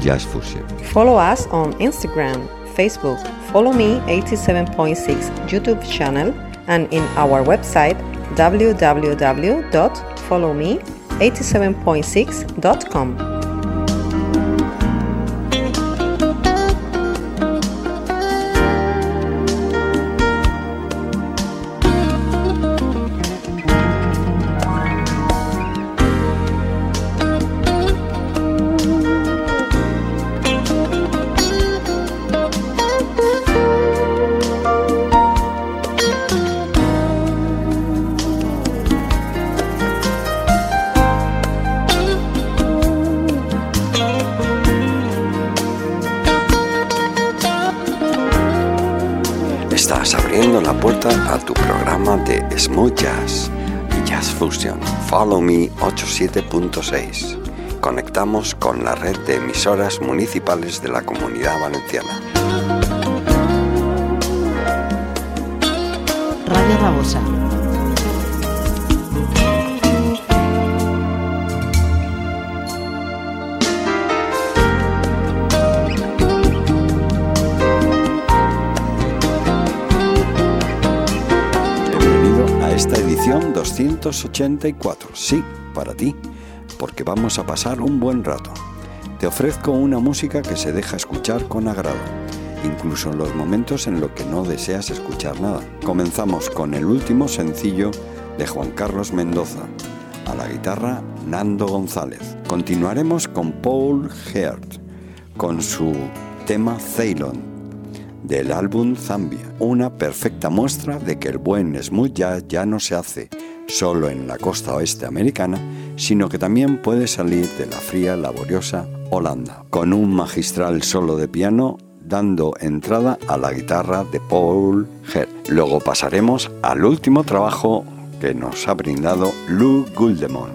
jazz fusion. Follow us on Instagram, Facebook, Follow Me 87.6 YouTube channel, and in our website www.followme87.6.com. Smooth Jazz y Jazz Fusion. Follow Me 87.6. Conectamos con la red de emisoras municipales de la Comunidad Valenciana. 1984. Sí, para ti, porque vamos a pasar un buen rato. Te ofrezco una música que se deja escuchar con agrado, incluso en los momentos en los que no deseas escuchar nada. Comenzamos con el último sencillo de Juan Carlos Mendoza, a la guitarra Nando González. Continuaremos con Paul Heart, con su tema Ceylon, del álbum Zambia, una perfecta muestra de que el buen smooth jazz ya no se hace solo en la costa oeste americana, sino que también puede salir de la fría, laboriosa Holanda, con un magistral solo de piano dando entrada a la guitarra de Paul Herr. Luego pasaremos al último trabajo que nos ha brindado Lou Guldemon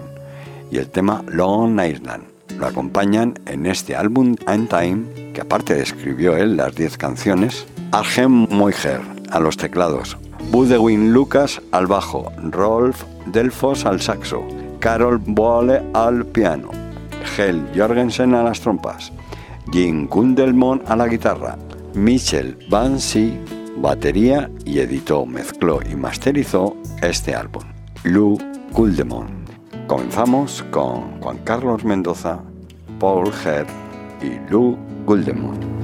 y el tema Long Island. Lo acompañan en este álbum And Time, que aparte escribió él las 10 canciones, Argem Moiger a los teclados, Budewin Lucas al bajo, Rolf Delfos al saxo, Carol Boale al piano, Hel Jorgensen a las trompas, Jim Gundelmon a la guitarra, Michel Bansi batería y editó, mezcló y masterizó este álbum, Lou Guldemon. Comenzamos con Juan Carlos Mendoza, Paul Herr y Lou Guldemon.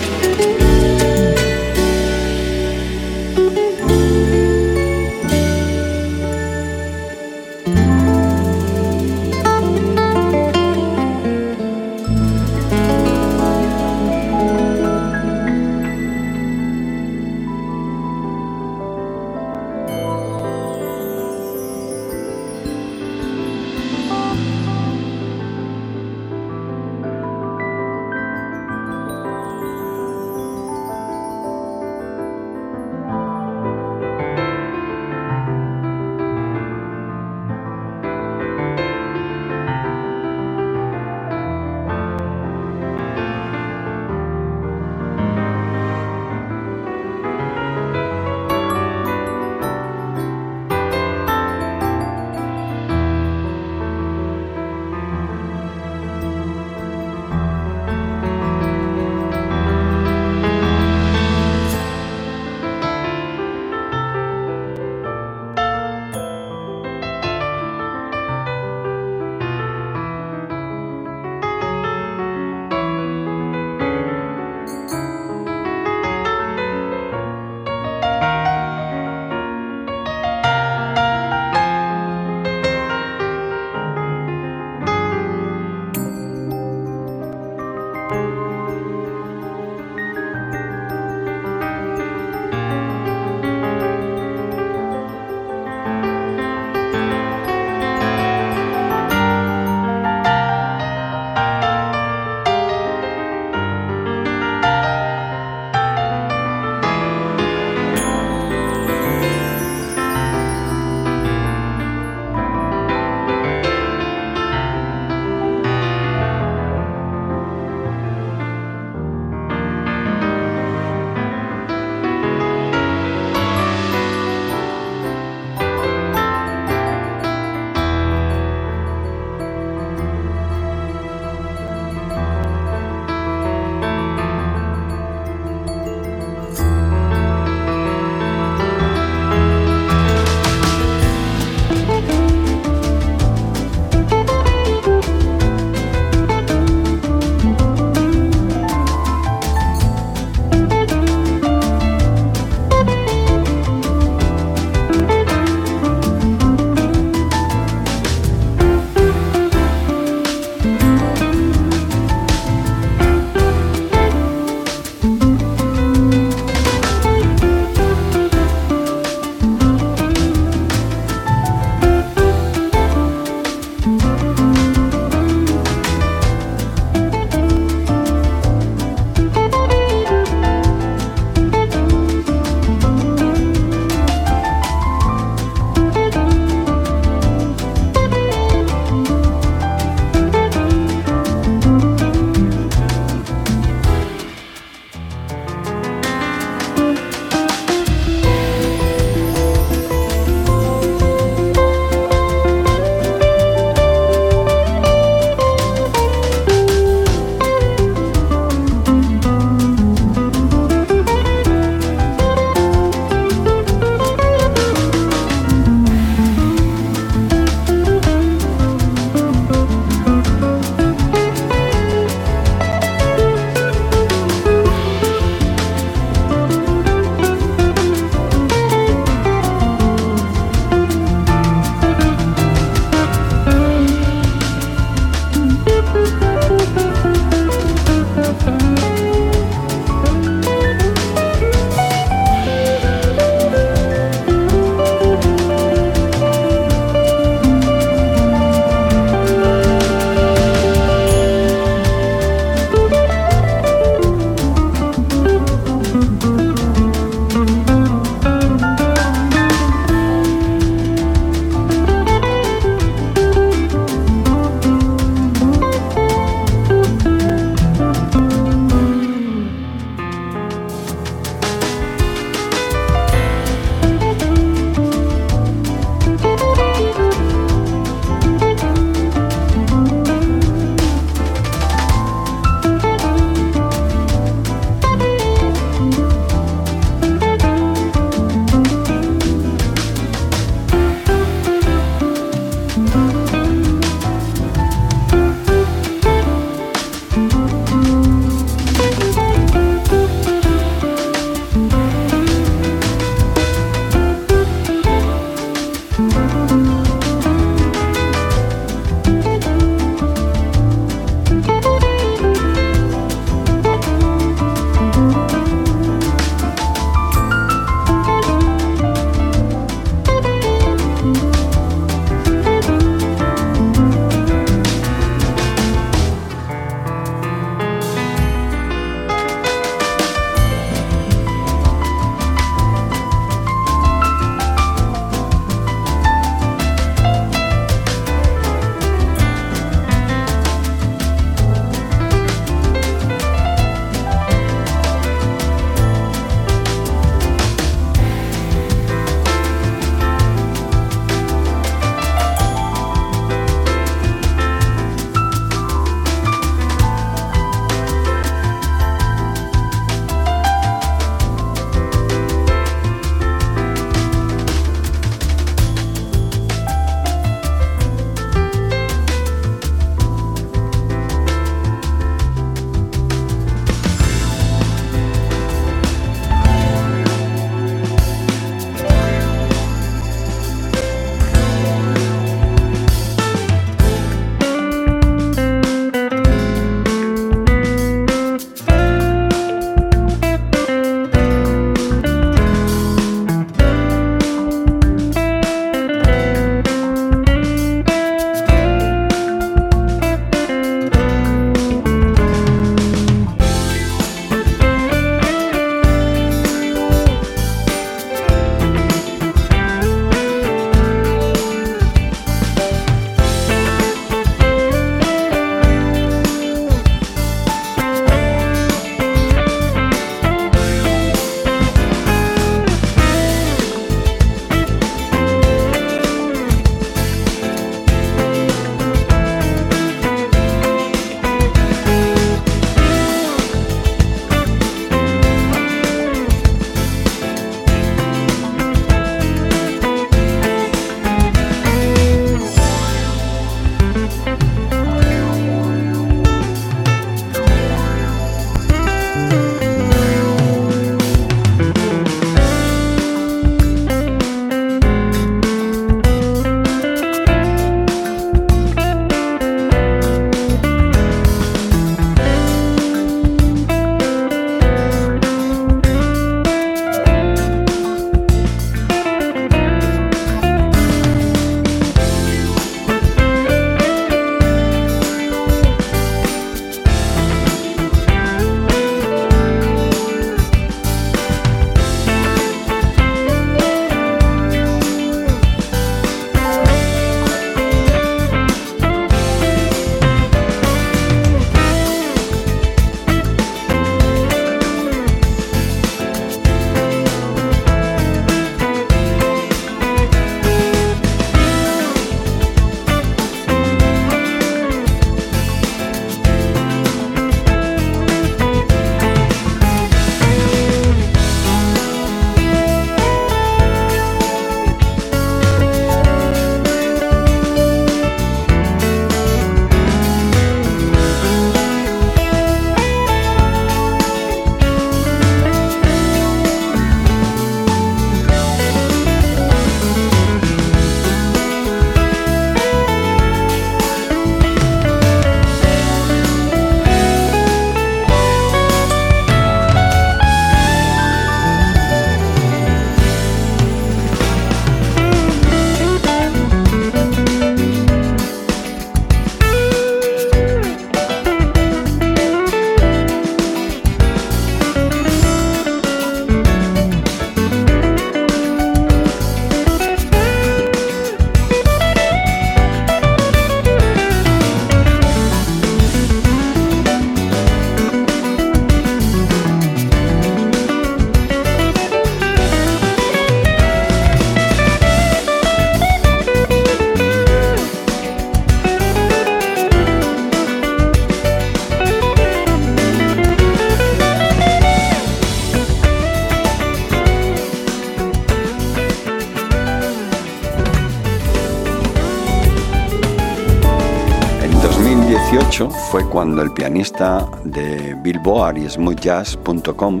Pianista de Billboard y smoothjazz.com,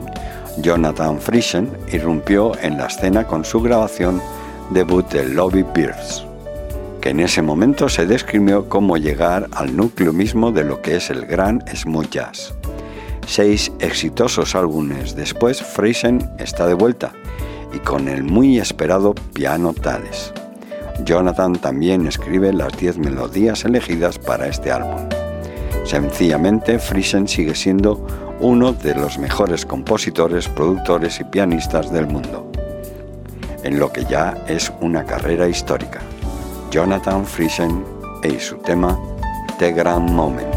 Jonathan Friesen, irrumpió en la escena con su grabación debut de Lobby Beers, que en ese momento se describió como llegar al núcleo mismo de lo que es el gran smooth jazz. Seis exitosos álbumes después, Friesen está de vuelta y con el muy esperado piano Tales. Jonathan también escribe las 10 melodías elegidas para este álbum. Sencillamente, Friesen sigue siendo uno de los mejores compositores, productores y pianistas del mundo, en lo que ya es una carrera histórica. Jonathan Friesen y su tema The Grand Moment.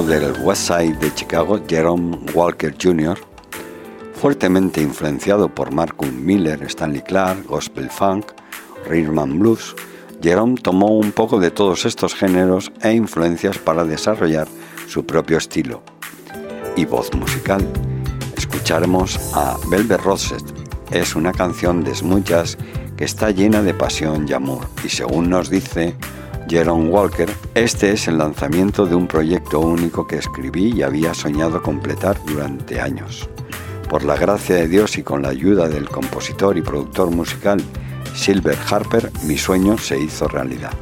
Del West Side de Chicago, Jerome Walker Jr., fuertemente influenciado por Marcus Miller, Stanley Clark, Gospel Funk, Rhythm Blues, Jerome tomó un poco de todos estos géneros e influencias para desarrollar su propio estilo y voz musical. Escucharemos a Velvet Rosette. Es una canción de smooth que está llena de pasión y amor y según nos dice Jerome Walker, este es el lanzamiento de un proyecto único que escribí y había soñado completar durante años. Por la gracia de Dios y con la ayuda del compositor y productor musical Silver Harper, mi sueño se hizo realidad.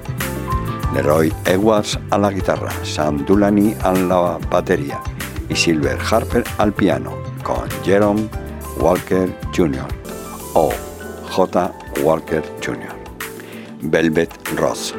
Leroy Edwards a la guitarra, Sam Dulany a la batería y Silver Harper al piano, con Jerome Walker Jr. o J. Walker Jr. Velvet Rose.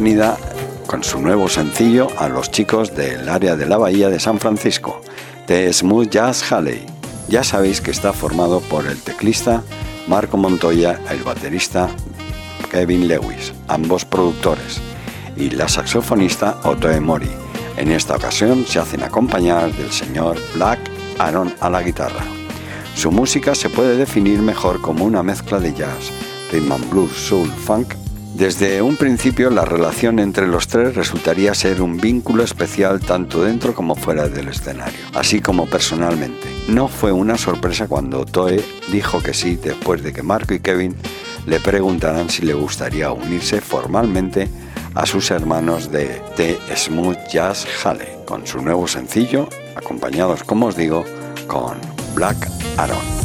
Bienvenida con su nuevo sencillo a los chicos del área de la Bahía de San Francisco, de Smooth Jazz Halley. Ya sabéis que está formado por el teclista Marco Montoya, el baterista Kevin Lewis, ambos productores, y la saxofonista Otto Mori. En esta ocasión se hacen acompañar del señor Black Aaron a la guitarra. Su música se puede definir mejor como una mezcla de jazz, rhythm and blues, soul, funk desde un principio la relación entre los tres resultaría ser un vínculo especial tanto dentro como fuera del escenario, así como personalmente. No fue una sorpresa cuando Toe dijo que sí después de que Marco y Kevin le preguntaran si le gustaría unirse formalmente a sus hermanos de The Smooth Jazz Hale con su nuevo sencillo, acompañados, como os digo, con Black Aaron.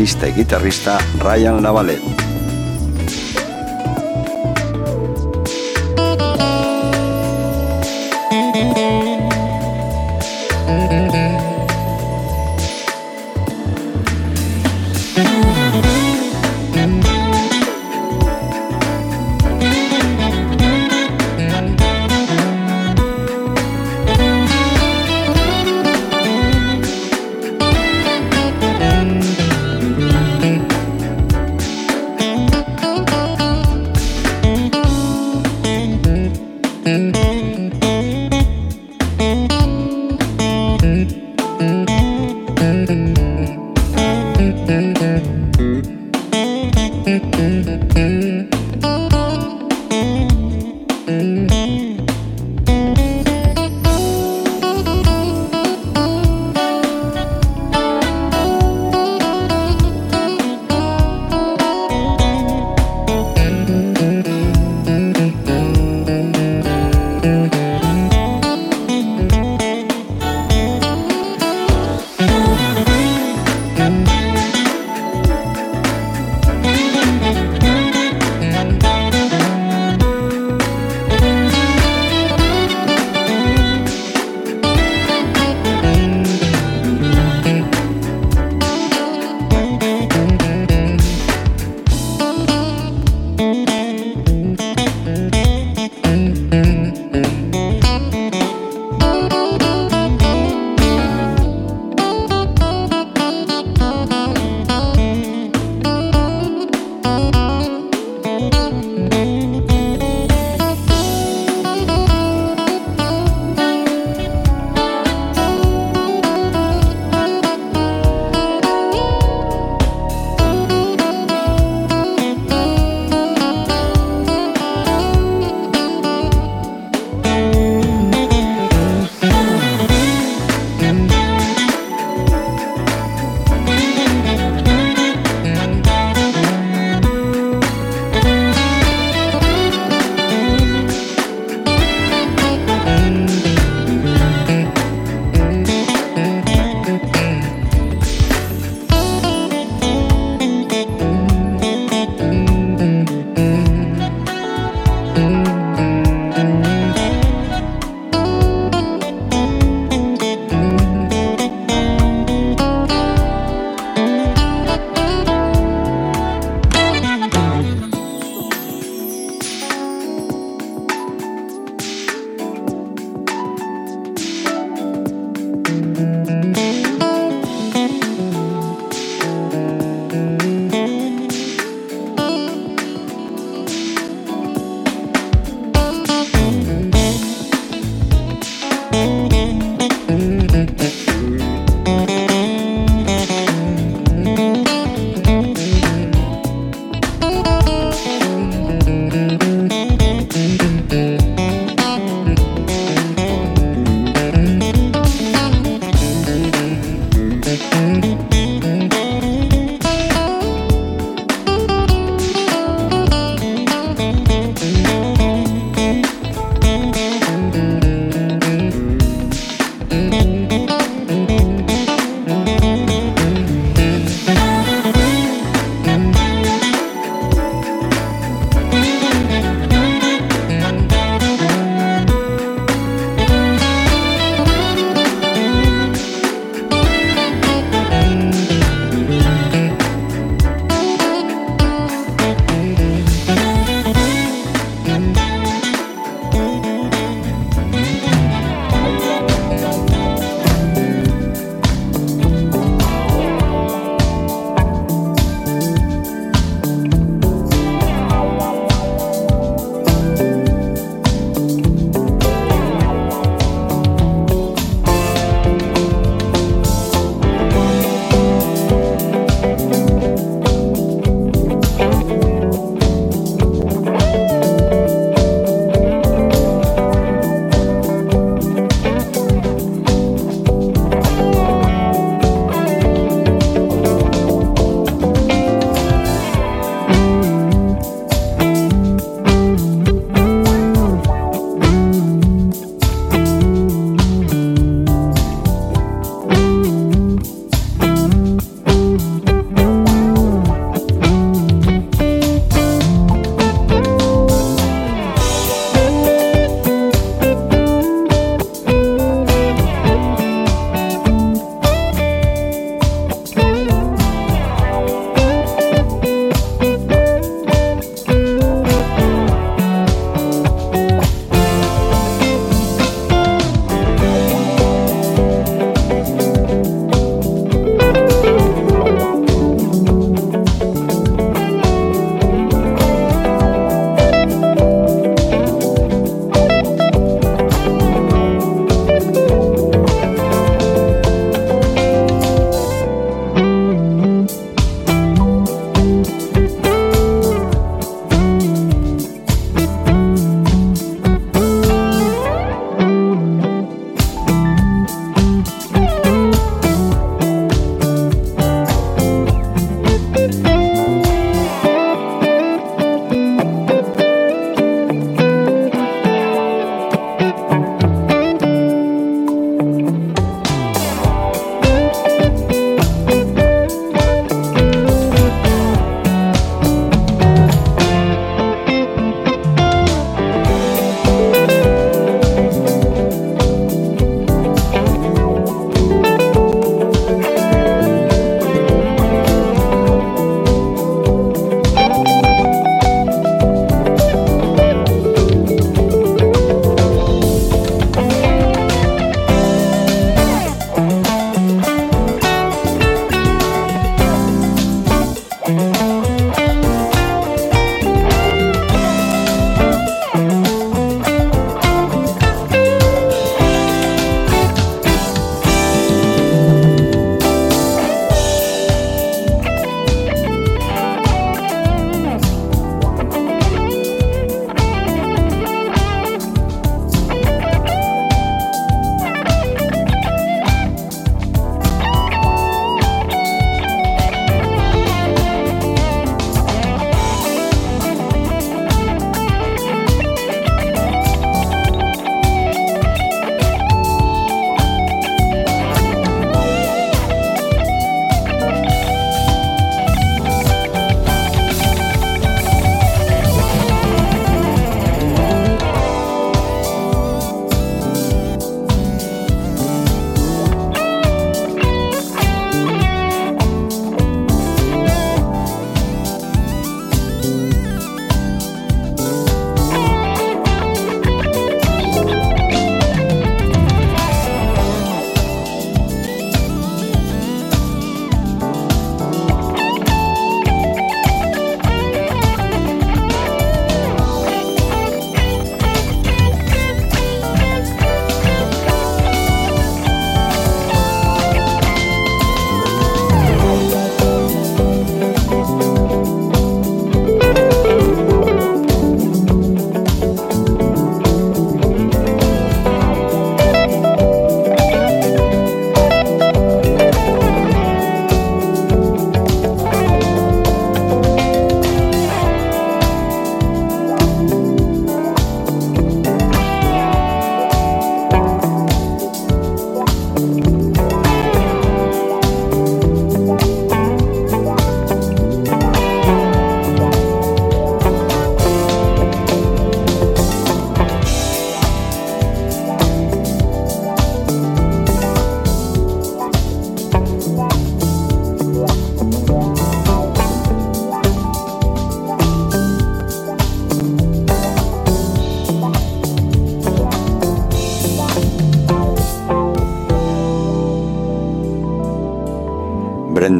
Bajista y guitarrista Ryan Lavalet.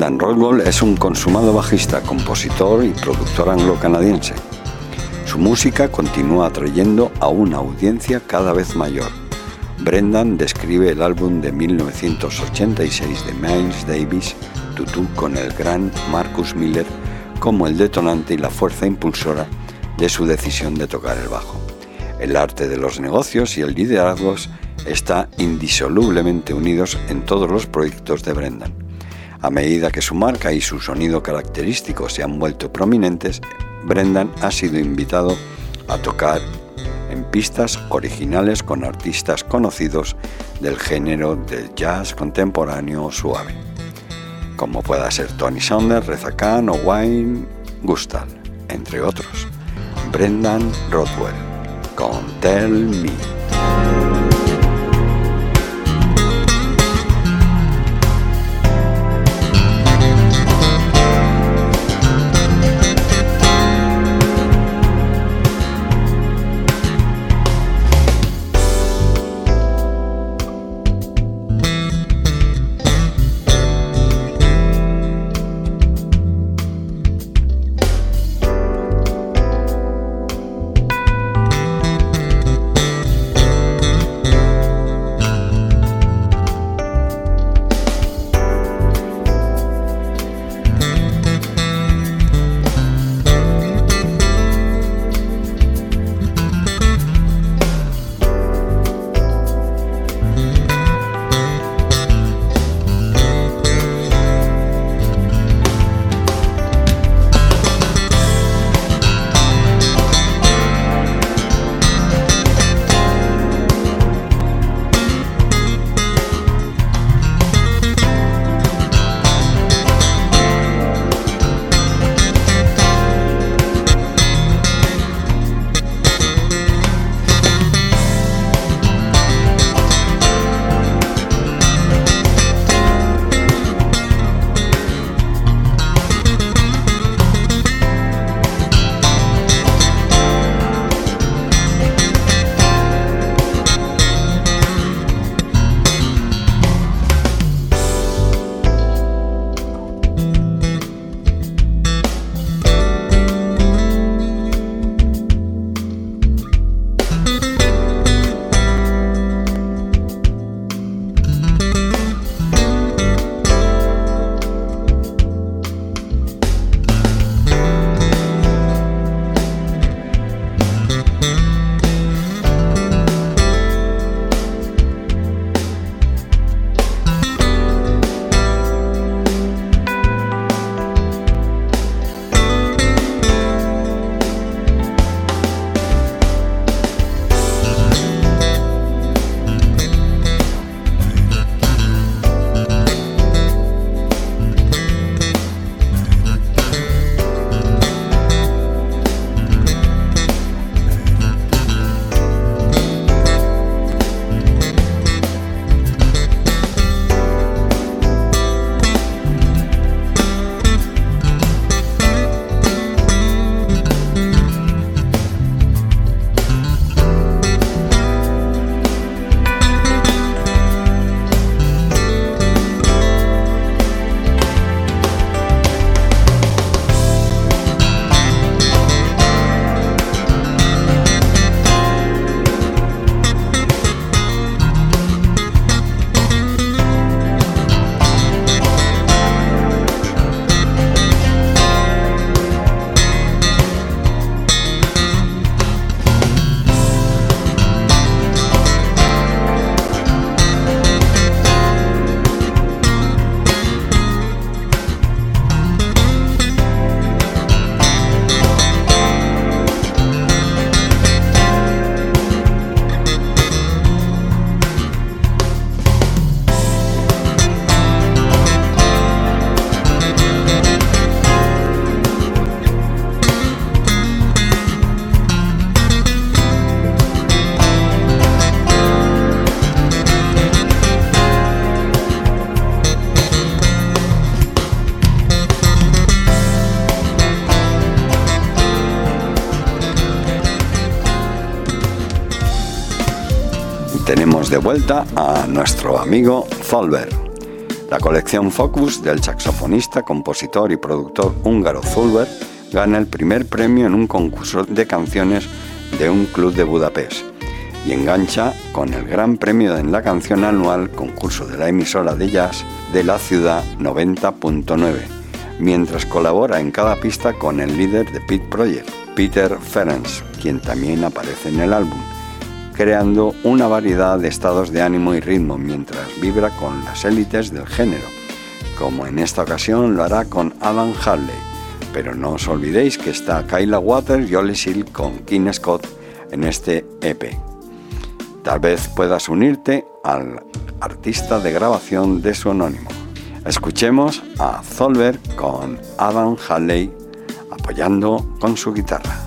Brendan Rodwell es un consumado bajista, compositor y productor anglo-canadiense. Su música continúa atrayendo a una audiencia cada vez mayor. Brendan describe el álbum de 1986 de Miles Davis, Tutu, con el gran Marcus Miller como el detonante y la fuerza impulsora de su decisión de tocar el bajo. El arte de los negocios y el liderazgo está indisolublemente unidos en todos los proyectos de Brendan. A medida que su marca y su sonido característico se han vuelto prominentes, Brendan ha sido invitado a tocar en pistas originales con artistas conocidos del género del jazz contemporáneo suave, como pueda ser Tony Saunders, Reza Khan o Wayne Gustal, entre otros. Brendan Rothwell con Tell Me. Vuelta a nuestro amigo Zolber. La colección Focus del saxofonista, compositor y productor húngaro Zulber gana el primer premio en un concurso de canciones de un club de Budapest y engancha con el Gran Premio en la canción anual concurso de la emisora de jazz de la ciudad 90.9, mientras colabora en cada pista con el líder de Pit Project, Peter Ferenc, quien también aparece en el álbum creando una variedad de estados de ánimo y ritmo mientras vibra con las élites del género, como en esta ocasión lo hará con Adam Harley. Pero no os olvidéis que está Kyla Waters y Ollie Seal con King Scott en este EP. Tal vez puedas unirte al artista de grabación de su anónimo. Escuchemos a Zolber con Adam Halley apoyando con su guitarra.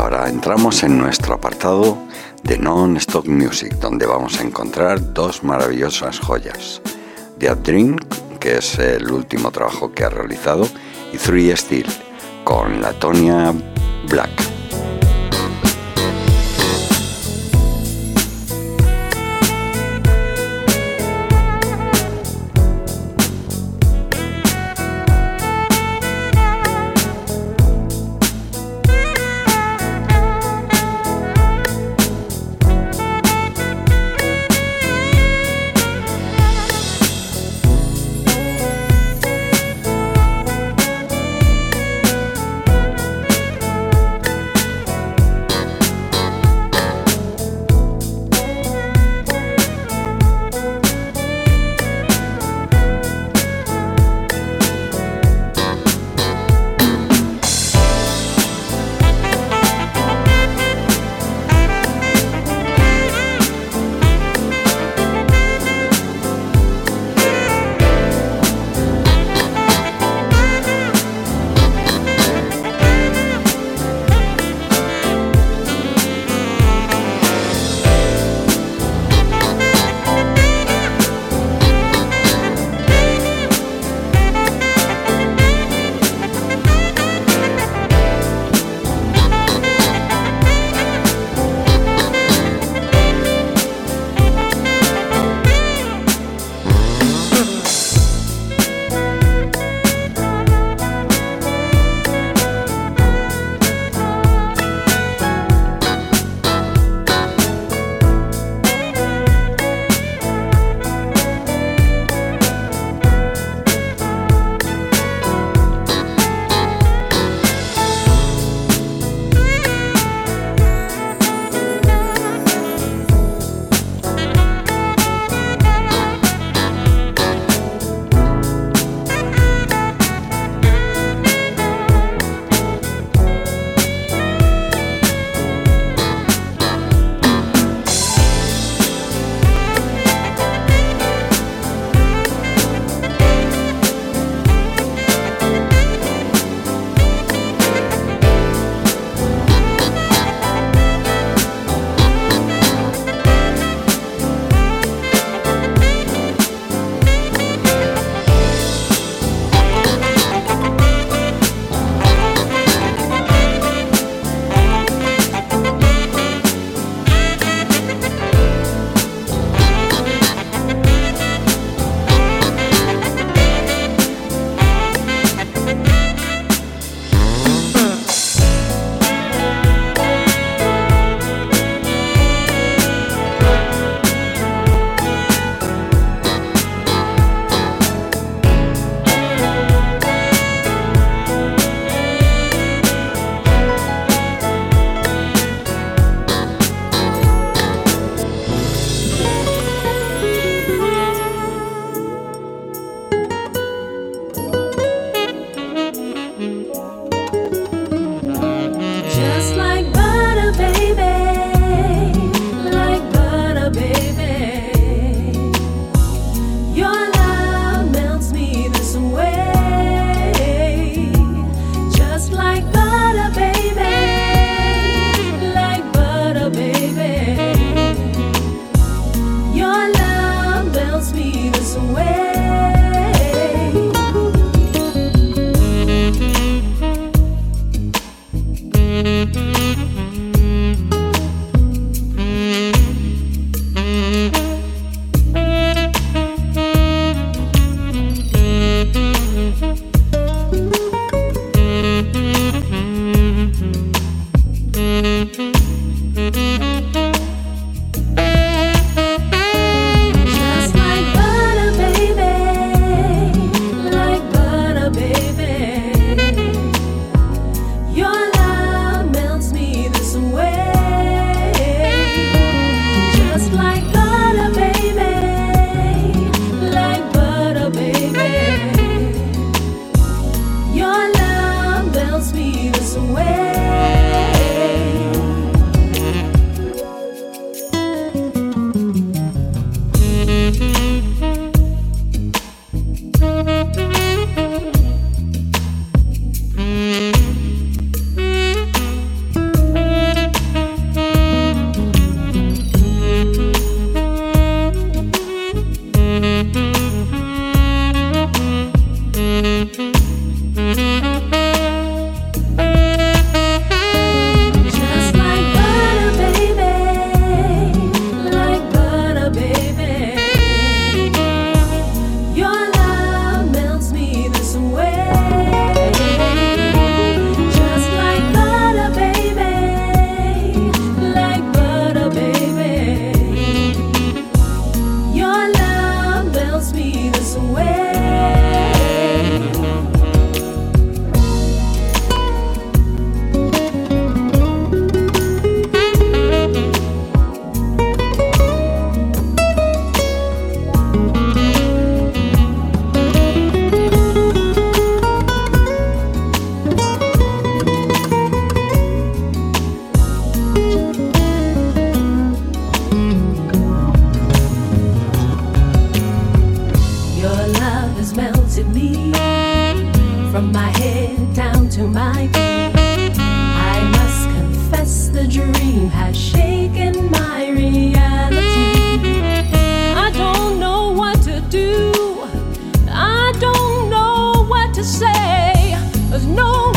Zolber. entramos en nuestro apartado de Non-Stop Music, donde vamos a encontrar dos maravillosas joyas. The Dream que es el último trabajo que ha realizado, y Three Steel, con la Tonya my head down to my feet. I must confess the dream has shaken my reality. I don't know what to do. I don't know what to say. There's no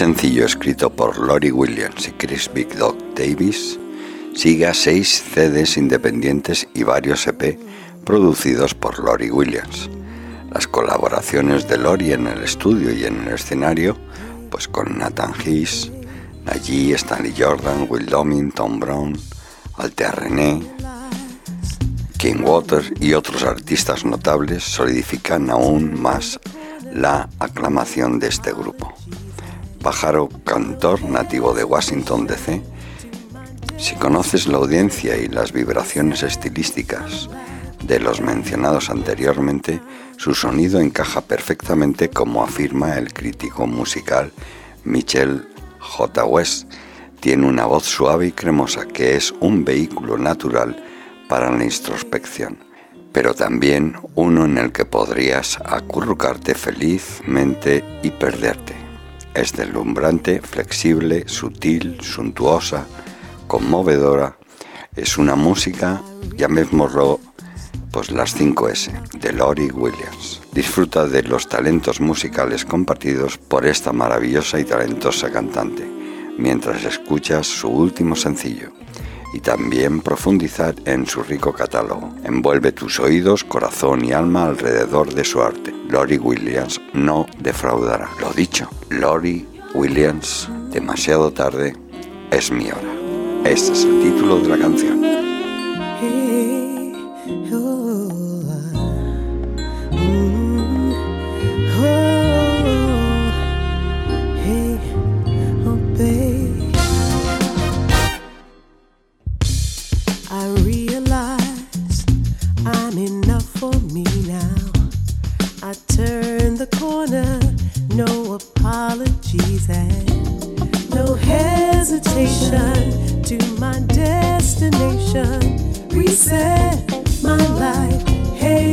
sencillo escrito por Lori Williams y Chris Big Dog Davis sigue a seis CDs independientes y varios EP producidos por Lori Williams. Las colaboraciones de Lori en el estudio y en el escenario, pues con Nathan Hayes, Najee, Stanley Jordan, Will Domin, Tom Brown, Altea René, King Waters y otros artistas notables solidifican aún más la aclamación de este grupo. Pájaro cantor nativo de Washington DC, si conoces la audiencia y las vibraciones estilísticas de los mencionados anteriormente, su sonido encaja perfectamente como afirma el crítico musical Michel J. West. Tiene una voz suave y cremosa que es un vehículo natural para la introspección, pero también uno en el que podrías acurrucarte felizmente y perderte. Es deslumbrante, flexible, sutil, suntuosa, conmovedora. Es una música, llamémoslo pues las 5S de Lori Williams. Disfruta de los talentos musicales compartidos por esta maravillosa y talentosa cantante, mientras escuchas su último sencillo y también profundizar en su rico catálogo. Envuelve tus oídos, corazón y alma alrededor de su arte. Lori Williams no defraudará. Lo dicho, Lori Williams, demasiado tarde, es mi hora. Este es el título de la canción. No hesitation to my destination. Reset my life, hey,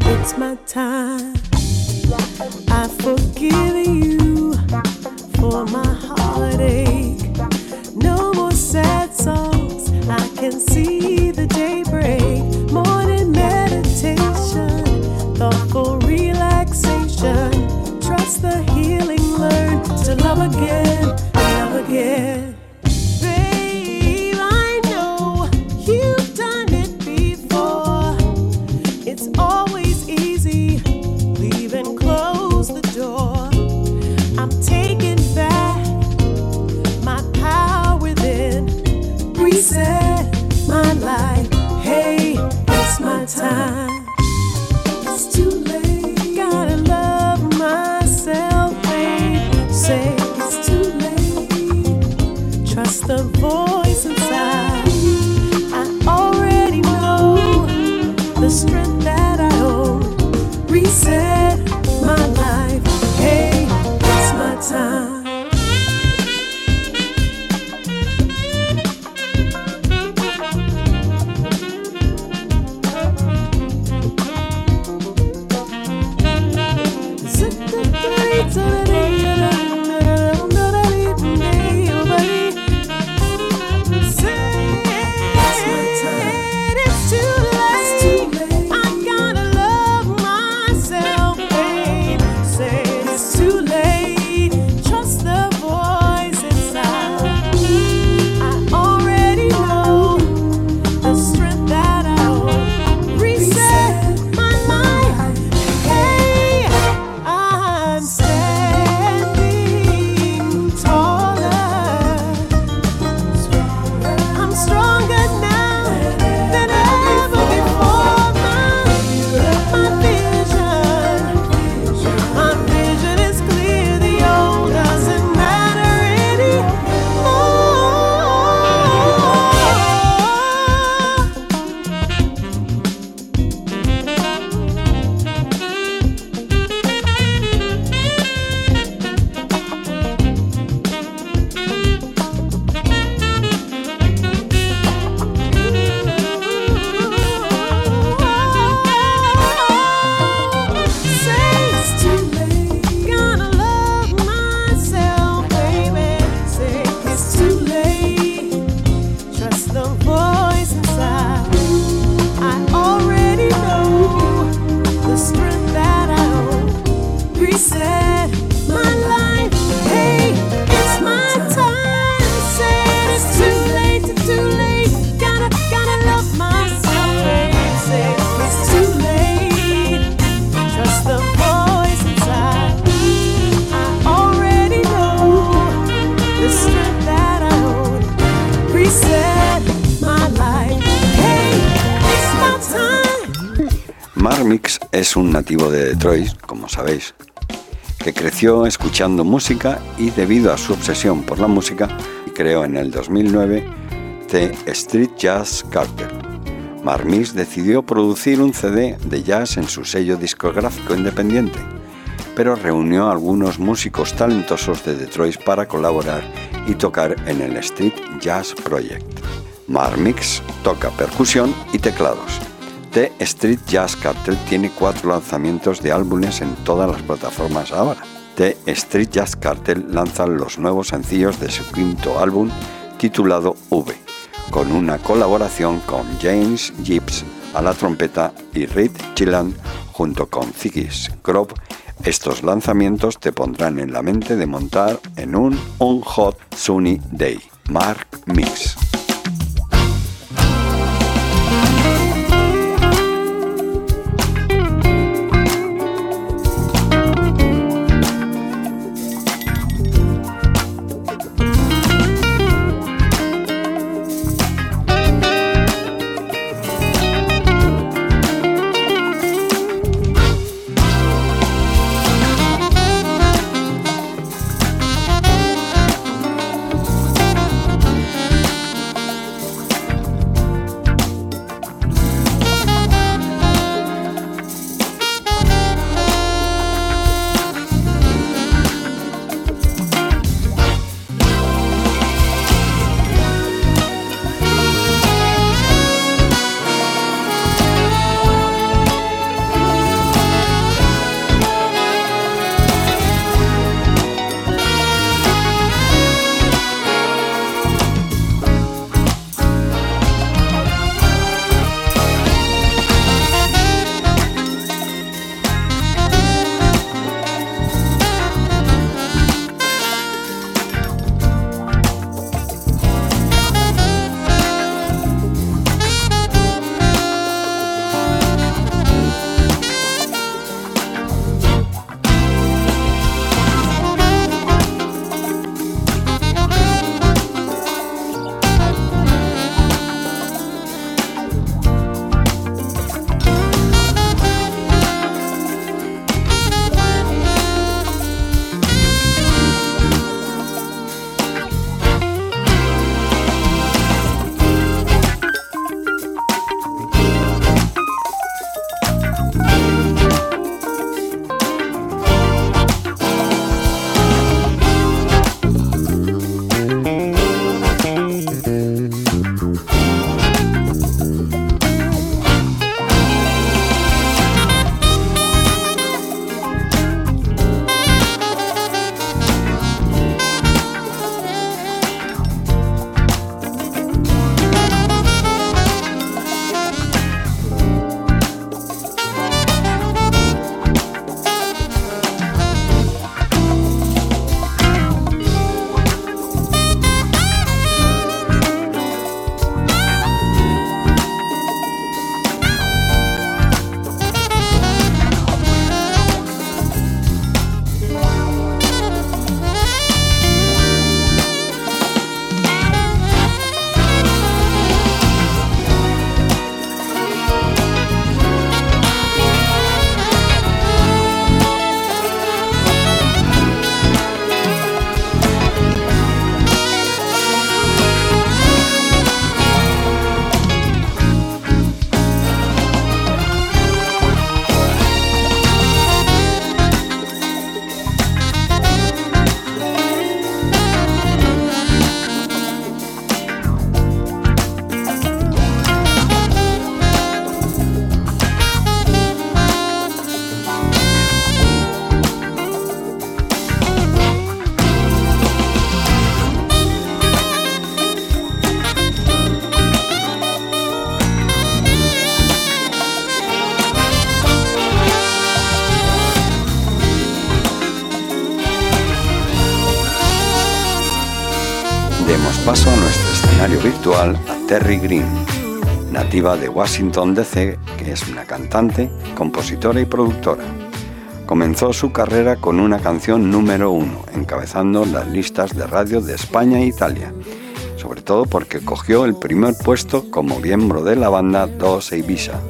it's my time. I forgive. Mark Mix es un nativo de Detroit, como sabéis, que creció escuchando música y debido a su obsesión por la música, creó en el 2009 The Street Jazz Carter. Mark Mix decidió producir un CD de jazz en su sello discográfico independiente, pero reunió a algunos músicos talentosos de Detroit para colaborar y tocar en el Street Jazz Project. Mark Mix toca percusión y teclados The Street Jazz Cartel tiene cuatro lanzamientos de álbumes en todas las plataformas ahora. The Street Jazz Cartel lanza los nuevos sencillos de su quinto álbum titulado V, con una colaboración con James Gibbs a la trompeta y Reed Chillan junto con Ziggy's Grove. Estos lanzamientos te pondrán en la mente de montar en un On Hot Sunny Day. Mark Mix. Terry Green, nativa de Washington DC, que es una cantante, compositora y productora. Comenzó su carrera con una canción número uno, encabezando las listas de radio de España e Italia, sobre todo porque cogió el primer puesto como miembro de la banda Dos Ibiza,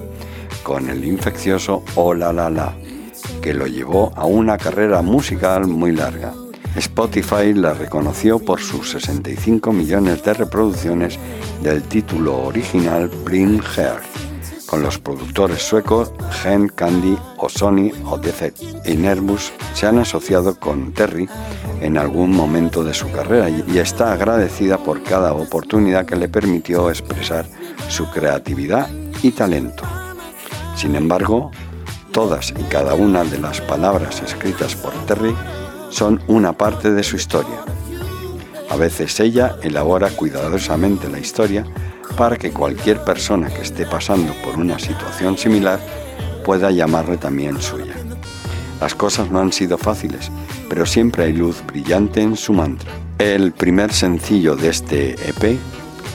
con el infeccioso Oh La La La, que lo llevó a una carrera musical muy larga. Spotify la reconoció por sus 65 millones de reproducciones del título original Bring Her, con los productores suecos Gen Candy o Sony o y Nervous se han asociado con Terry en algún momento de su carrera y está agradecida por cada oportunidad que le permitió expresar su creatividad y talento. Sin embargo, todas y cada una de las palabras escritas por Terry son una parte de su historia. A veces ella elabora cuidadosamente la historia para que cualquier persona que esté pasando por una situación similar pueda llamarle también suya. Las cosas no han sido fáciles, pero siempre hay luz brillante en su mantra. El primer sencillo de este EP,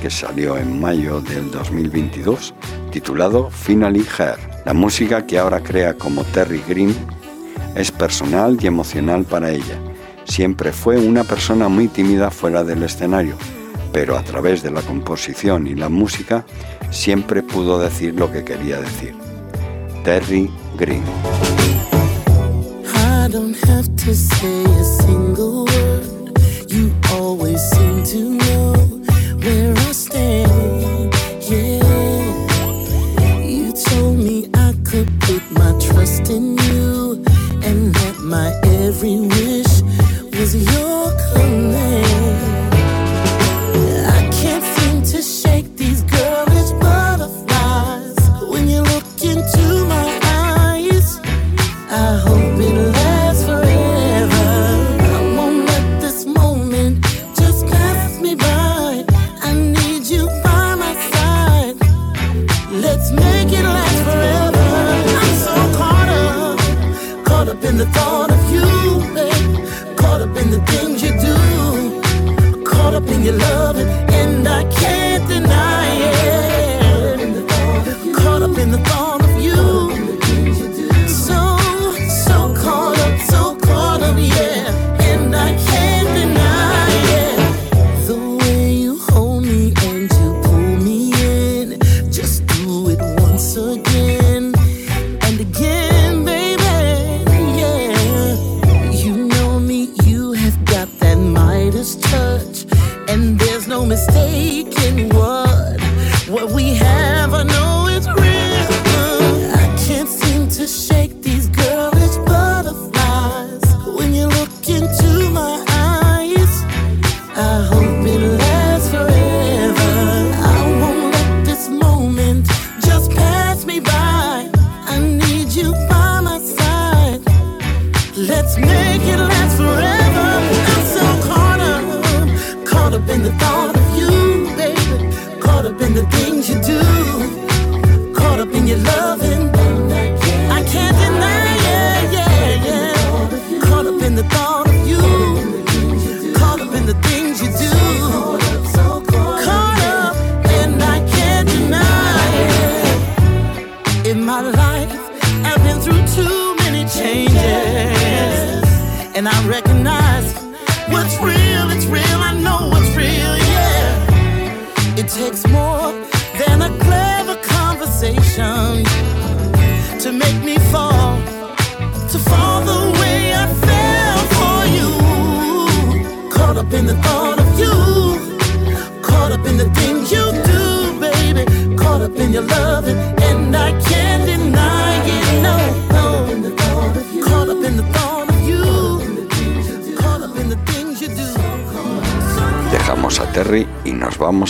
que salió en mayo del 2022, titulado Finally Her. La música que ahora crea como Terry Green es personal y emocional para ella. Siempre fue una persona muy tímida fuera del escenario, pero a través de la composición y la música siempre pudo decir lo que quería decir. Terry Green. I don't have to say a single word. You always seem to know where I stand. Yeah, you told me I could put my trust in you, and that my every you.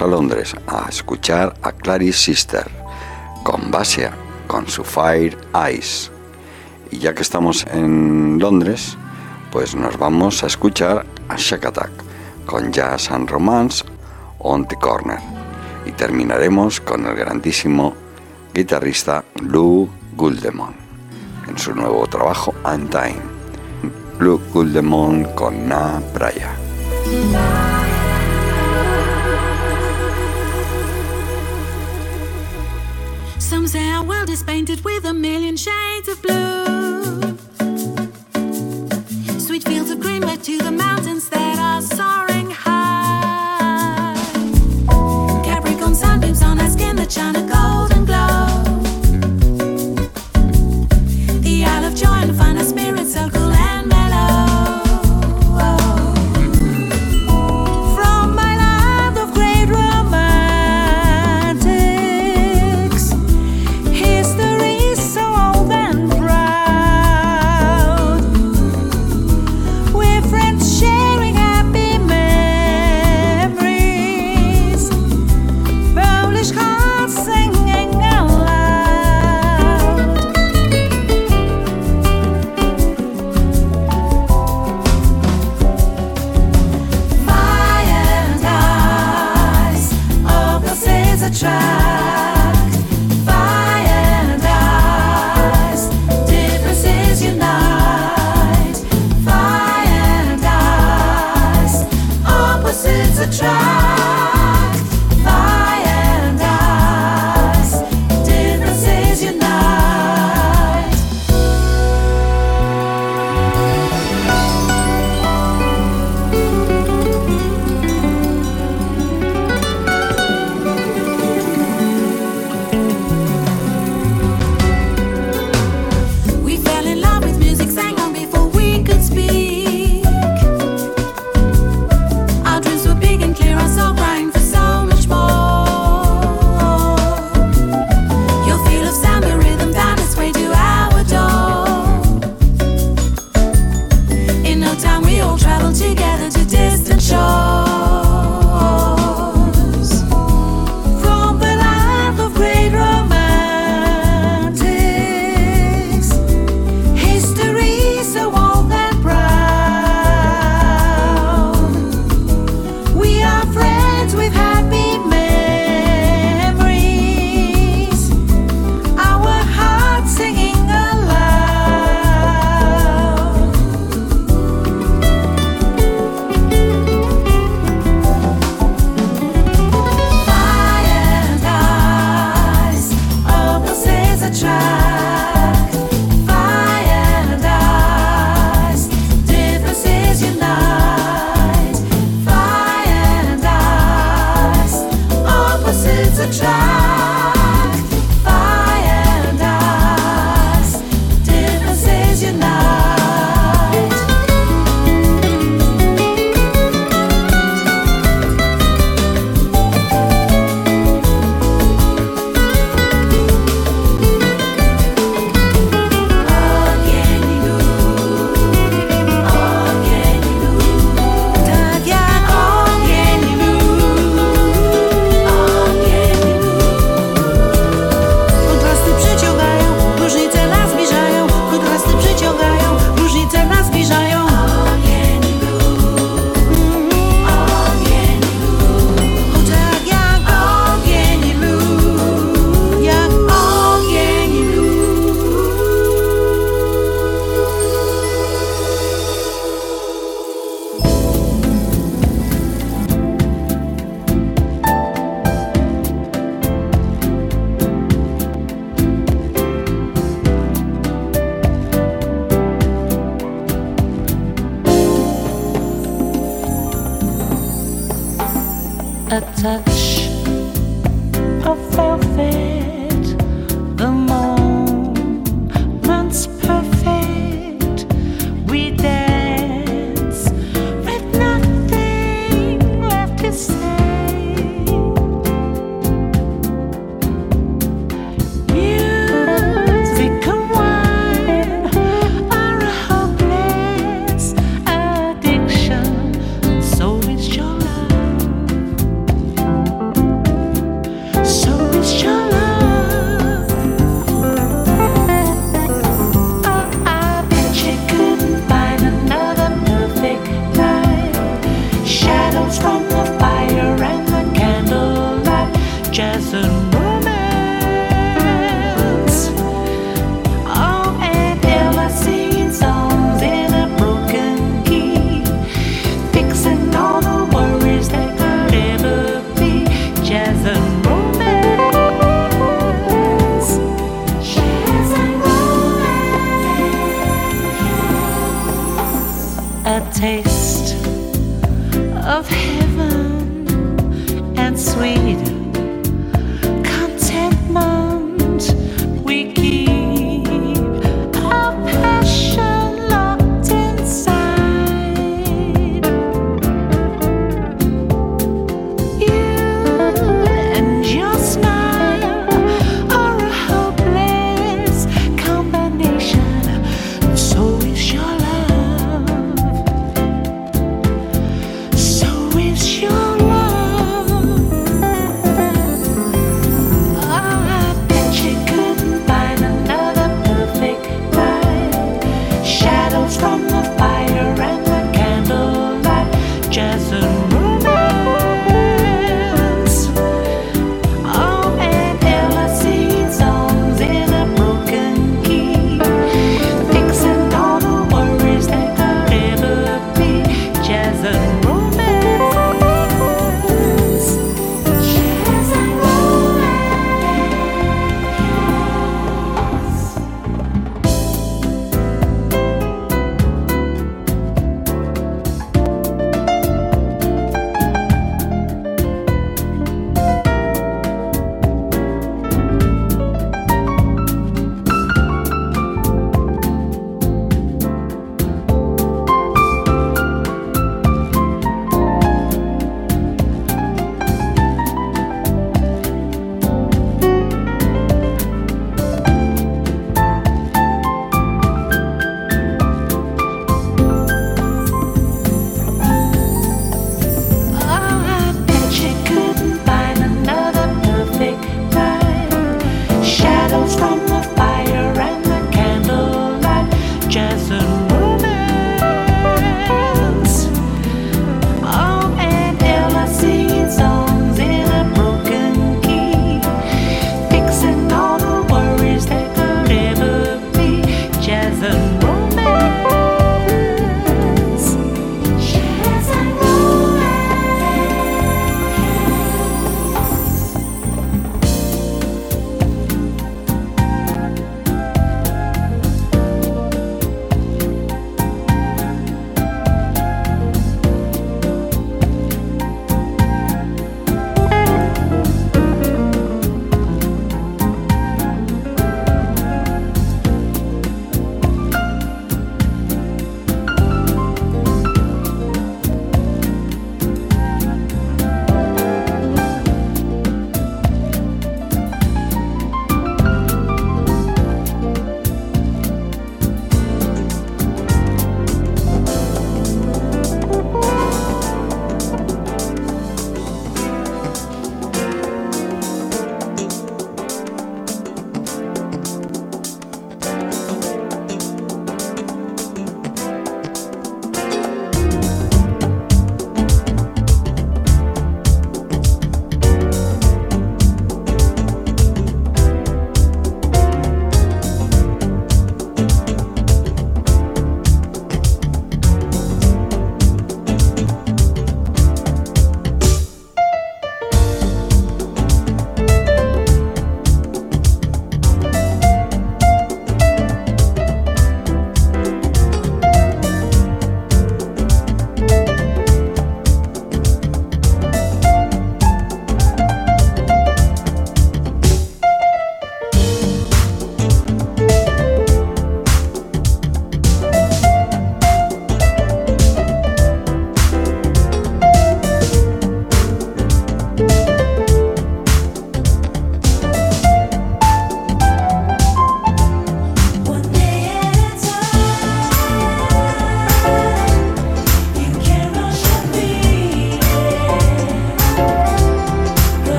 A Londres a escuchar a Clarice Sister con Basia, con su Fire Eyes. Y ya que estamos en Londres, pues nos vamos a escuchar a Shack Attack con Jazz and Romance on the Corner. Y terminaremos con el grandísimo guitarrista Lou Guldemon en su nuevo trabajo Time. Lou Guldemon con Na Braya. World is painted with a million shades of blue. Sweet fields of green led to the mountains that